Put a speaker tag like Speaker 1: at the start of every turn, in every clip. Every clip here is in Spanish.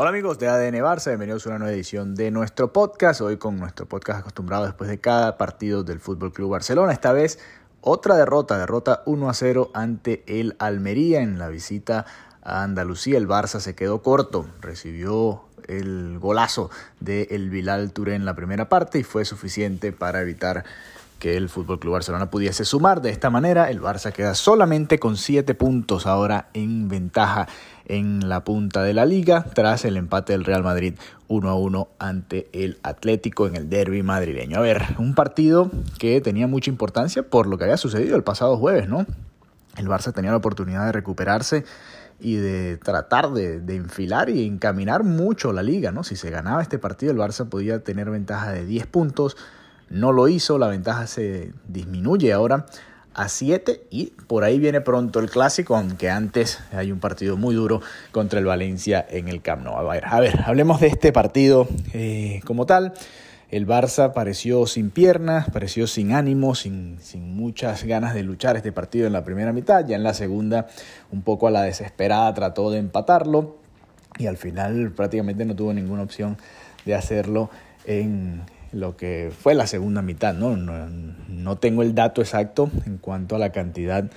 Speaker 1: Hola amigos de ADN Barça, bienvenidos a una nueva edición de nuestro podcast. Hoy con nuestro podcast acostumbrado después de cada partido del Fútbol Club Barcelona. Esta vez otra derrota, derrota 1 a 0 ante el Almería en la visita a Andalucía. El Barça se quedó corto, recibió el golazo de el Bilal en la primera parte y fue suficiente para evitar que el Fútbol Club Barcelona pudiese sumar. De esta manera, el Barça queda solamente con 7 puntos ahora en ventaja en la punta de la liga tras el empate del Real Madrid 1 a 1 ante el Atlético en el derby madrileño. A ver, un partido que tenía mucha importancia por lo que había sucedido el pasado jueves, ¿no? El Barça tenía la oportunidad de recuperarse y de tratar de, de, enfilar y encaminar mucho la liga, ¿no? Si se ganaba este partido, el Barça podía tener ventaja de 10 puntos no lo hizo, la ventaja se disminuye ahora a 7 y por ahí viene pronto el clásico, aunque antes hay un partido muy duro contra el Valencia en el Camp Nou. A ver, a ver hablemos de este partido eh, como tal. El Barça pareció sin piernas, pareció sin ánimo, sin, sin, muchas ganas de luchar este partido en la primera mitad. Ya en la segunda, un poco a la desesperada, trató de empatarlo y al final prácticamente no tuvo ninguna opción de hacerlo en, lo que fue la segunda mitad. ¿no? No, tengo el dato exacto en cuanto a la cantidad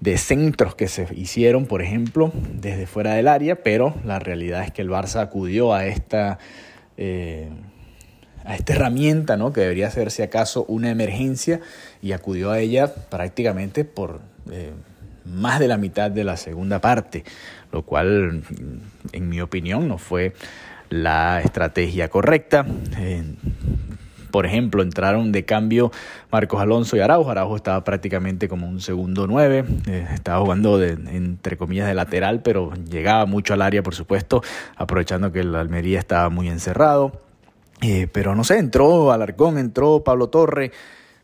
Speaker 1: de centros que se hicieron, por ejemplo, desde fuera del área, pero la realidad es que el Barça acudió a esta, eh, a esta herramienta, ¿no? que debería ser si acaso una emergencia, y acudió a ella prácticamente por eh, más de la mitad de la segunda parte, lo cual, en mi opinión, no fue la estrategia correcta. Eh, por ejemplo, entraron de cambio Marcos Alonso y Araujo. Araujo estaba prácticamente como un segundo nueve, eh, estaba jugando de, entre comillas de lateral, pero llegaba mucho al área, por supuesto, aprovechando que el Almería estaba muy encerrado. Eh, pero no sé, entró Alarcón, entró Pablo Torre.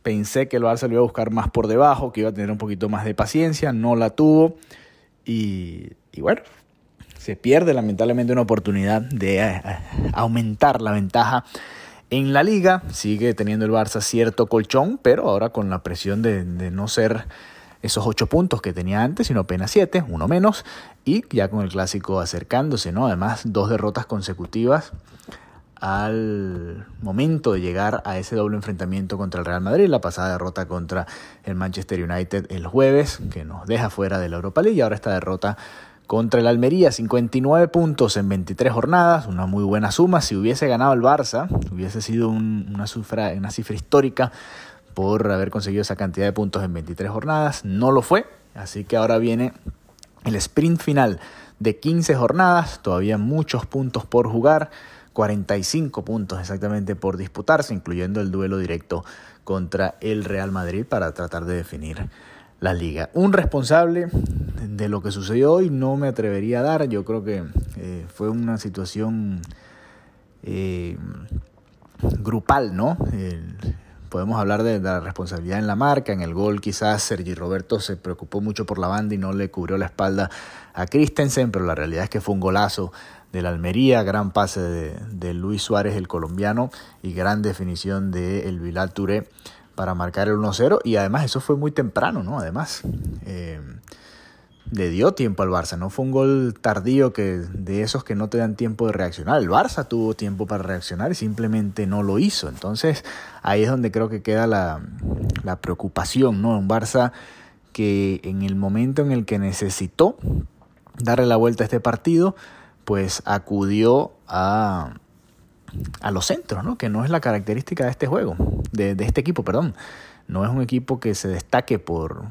Speaker 1: Pensé que el Barça lo iba a buscar más por debajo, que iba a tener un poquito más de paciencia, no la tuvo. Y, y bueno, se pierde lamentablemente una oportunidad de eh, aumentar la ventaja en la liga sigue teniendo el Barça cierto colchón, pero ahora con la presión de, no ser esos ocho puntos que tenía antes, sino apenas siete, uno menos, y ya con el clásico acercándose, ¿no? Además, dos derrotas consecutivas al momento de llegar a ese doble enfrentamiento contra el Real Madrid, la pasada derrota contra el Manchester United el jueves, que nos deja fuera de la Europa League, y ahora esta derrota contra el Almería, 59 puntos en 23 jornadas, una muy buena suma. Si hubiese ganado el Barça, hubiese sido una, cifra, histórica por haber conseguido esa cantidad de puntos en 23 jornadas. No lo fue, así que ahora viene el sprint final de 15 jornadas, todavía muchos puntos por jugar, 45 puntos exactamente por disputarse, incluyendo el duelo directo contra el Real Madrid para tratar de definir la liga. Un responsable de lo que sucedió hoy no me atrevería a dar. Yo creo que eh, fue una situación eh, grupal, ¿no? podemos hablar de, la responsabilidad en la marca. En el gol quizás Sergi Roberto se preocupó mucho por la banda y no le cubrió la espalda a Christensen, pero la realidad es que fue un golazo de la Almería, gran pase de, Luis Suárez, el colombiano, y gran definición de el Vilal Touré para marcar el 1-0 y además eso fue muy temprano, ¿no? Además, eh, le dio tiempo al Barça, no fue un gol tardío que de esos que no te dan tiempo de reaccionar. El Barça tuvo tiempo para reaccionar y simplemente no lo hizo. Entonces ahí es donde creo que queda la, preocupación, ¿no? Un Barça que en el momento en el que necesitó darle la vuelta a este partido, pues acudió a a los centros, ¿no? que no es la característica de este juego, de, este equipo, perdón. No es un equipo que se destaque por,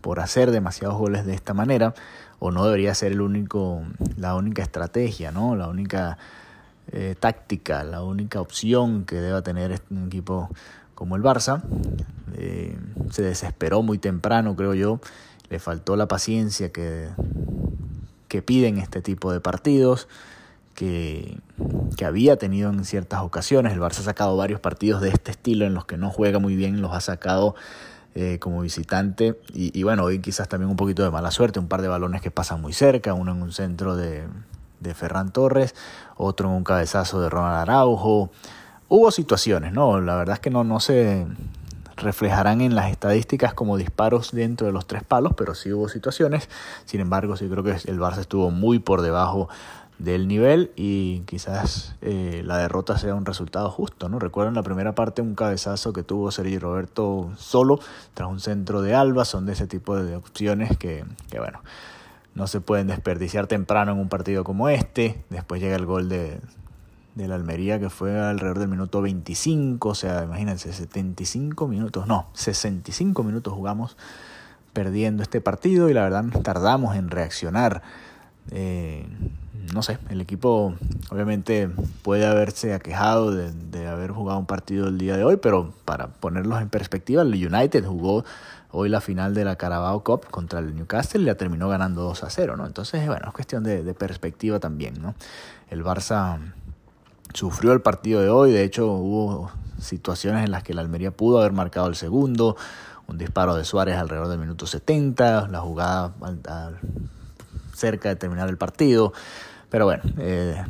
Speaker 1: por hacer demasiados goles de esta manera, o no debería ser el único, la única estrategia, ¿no? la única eh, táctica, la única opción que deba tener un equipo como el Barça. Eh, se desesperó muy temprano, creo yo. Le faltó la paciencia que, que piden este tipo de partidos que, había tenido en ciertas ocasiones. El Barça ha sacado varios partidos de este estilo en los que no juega muy bien, los ha sacado eh, como visitante. Y, bueno, hoy quizás también un poquito de mala suerte, un par de balones que pasan muy cerca, uno en un centro de, de Ferran Torres, otro en un cabezazo de Ronald Araujo. Hubo situaciones, ¿no? La verdad es que no, no se reflejarán en las estadísticas como disparos dentro de los tres palos, pero sí hubo situaciones. Sin embargo, sí creo que el Barça estuvo muy por debajo del nivel y quizás eh, la derrota sea un resultado justo. ¿no? Recuerdo la primera parte un cabezazo que tuvo Sergio Roberto solo tras un centro de Alba, son de ese tipo de opciones que, que bueno, no se pueden desperdiciar temprano en un partido como este. Después llega el gol de, de la Almería que fue alrededor del minuto 25, o sea, imagínense, 75 minutos, no, 65 minutos jugamos perdiendo este partido y la verdad tardamos en reaccionar. Eh, no sé, el equipo obviamente puede haberse aquejado de, de, haber jugado un partido el día de hoy, pero para ponerlos en perspectiva, el United jugó hoy la final de la Carabao Cup contra el Newcastle y la terminó ganando 2 a 0, ¿no? Entonces, bueno, es cuestión de, de perspectiva también, ¿no? El Barça sufrió el partido de hoy, de hecho hubo situaciones en las que el Almería pudo haber marcado el segundo, un disparo de Suárez alrededor del minuto 70, la jugada cerca de terminar el partido, pero bueno, eh,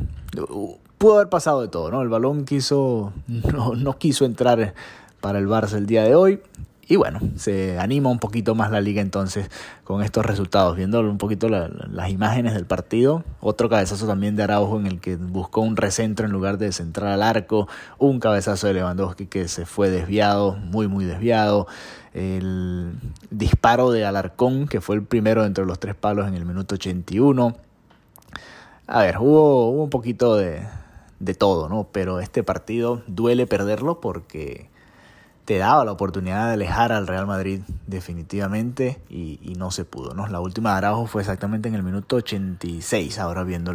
Speaker 1: pudo haber pasado de todo, ¿no? El balón quiso, no, no quiso entrar para el Barça el día de hoy, y bueno, se anima un poquito más la liga entonces con estos resultados, viendo un poquito las imágenes del partido. Otro cabezazo también de Araujo en el que buscó un recentro en lugar de centrar al arco. Un cabezazo de Lewandowski que se fue desviado, muy, muy desviado. El disparo de Alarcón, que fue el primero dentro de los tres palos en el minuto 81. A ver, hubo, un poquito de, de todo, ¿no? Pero este partido duele perderlo porque te daba la oportunidad de alejar al Real Madrid definitivamente y, no se pudo. ¿no? La última de Araujo fue exactamente en el minuto 86, ahora viendo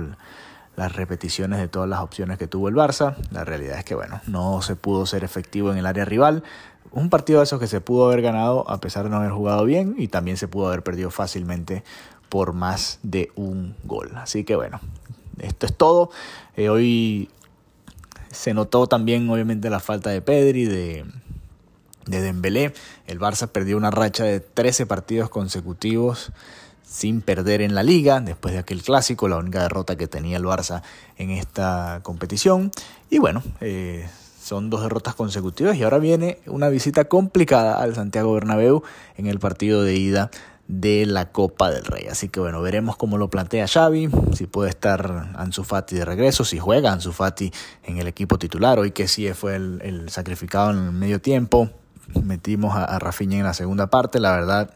Speaker 1: las repeticiones de todas las opciones que tuvo el Barça. La realidad es que bueno, no se pudo ser efectivo en el área rival. Un partido de esos que se pudo haber ganado a pesar de no haber jugado bien y también se pudo haber perdido fácilmente por más de un gol. Así que bueno, esto es todo. Eh, hoy se notó también obviamente la falta de Pedri, de de Dembélé. El Barça perdió una racha de 13 partidos consecutivos sin perder en la liga, después de aquel clásico, la única derrota que tenía el Barça en esta competición. Y bueno, eh, son dos derrotas consecutivas y ahora viene una visita complicada al Santiago Bernabéu en el partido de ida de la Copa del Rey. Así que bueno, veremos cómo lo plantea Xavi, si puede estar Ansu Fati de regreso, si juega Ansu Fati en el equipo titular, hoy que sí fue el, el sacrificado en el medio tiempo, metimos a, a Rafinha en la segunda parte, la verdad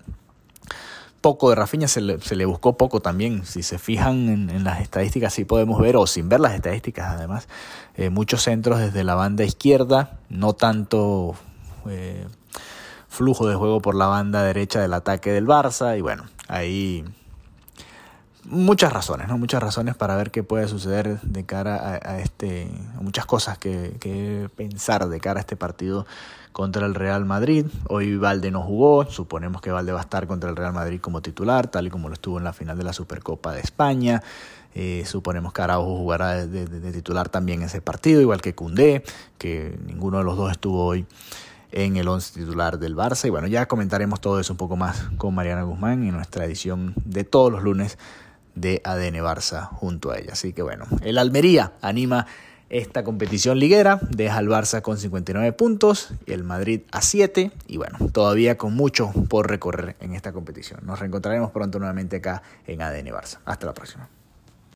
Speaker 1: poco de Rafinha, se le, se le, buscó poco también. Si se fijan en, las estadísticas, sí podemos ver, o sin ver las estadísticas además, eh, muchos centros desde la banda izquierda, no tanto eh, flujo de juego por la banda derecha del ataque del Barça. Y bueno, ahí muchas razones, ¿no? Muchas razones para ver qué puede suceder de cara a, este, muchas cosas que, que, pensar de cara a este partido contra el Real Madrid. Hoy Valde no jugó, suponemos que Valde va a estar contra el Real Madrid como titular, tal y como lo estuvo en la final de la Supercopa de España. Eh, suponemos que Araujo jugará de, de, de, titular también ese partido, igual que Cundé, que ninguno de los dos estuvo hoy en el 11 titular del Barça. Y bueno, ya comentaremos todo eso un poco más con Mariana Guzmán en nuestra edición de todos los lunes de ADN Barça junto a ella. Así que bueno, el Almería anima esta competición liguera, deja al Barça con 59 puntos y el Madrid a 7 y bueno, todavía con mucho por recorrer en esta competición. Nos reencontraremos pronto nuevamente acá en ADN Barça. Hasta la próxima.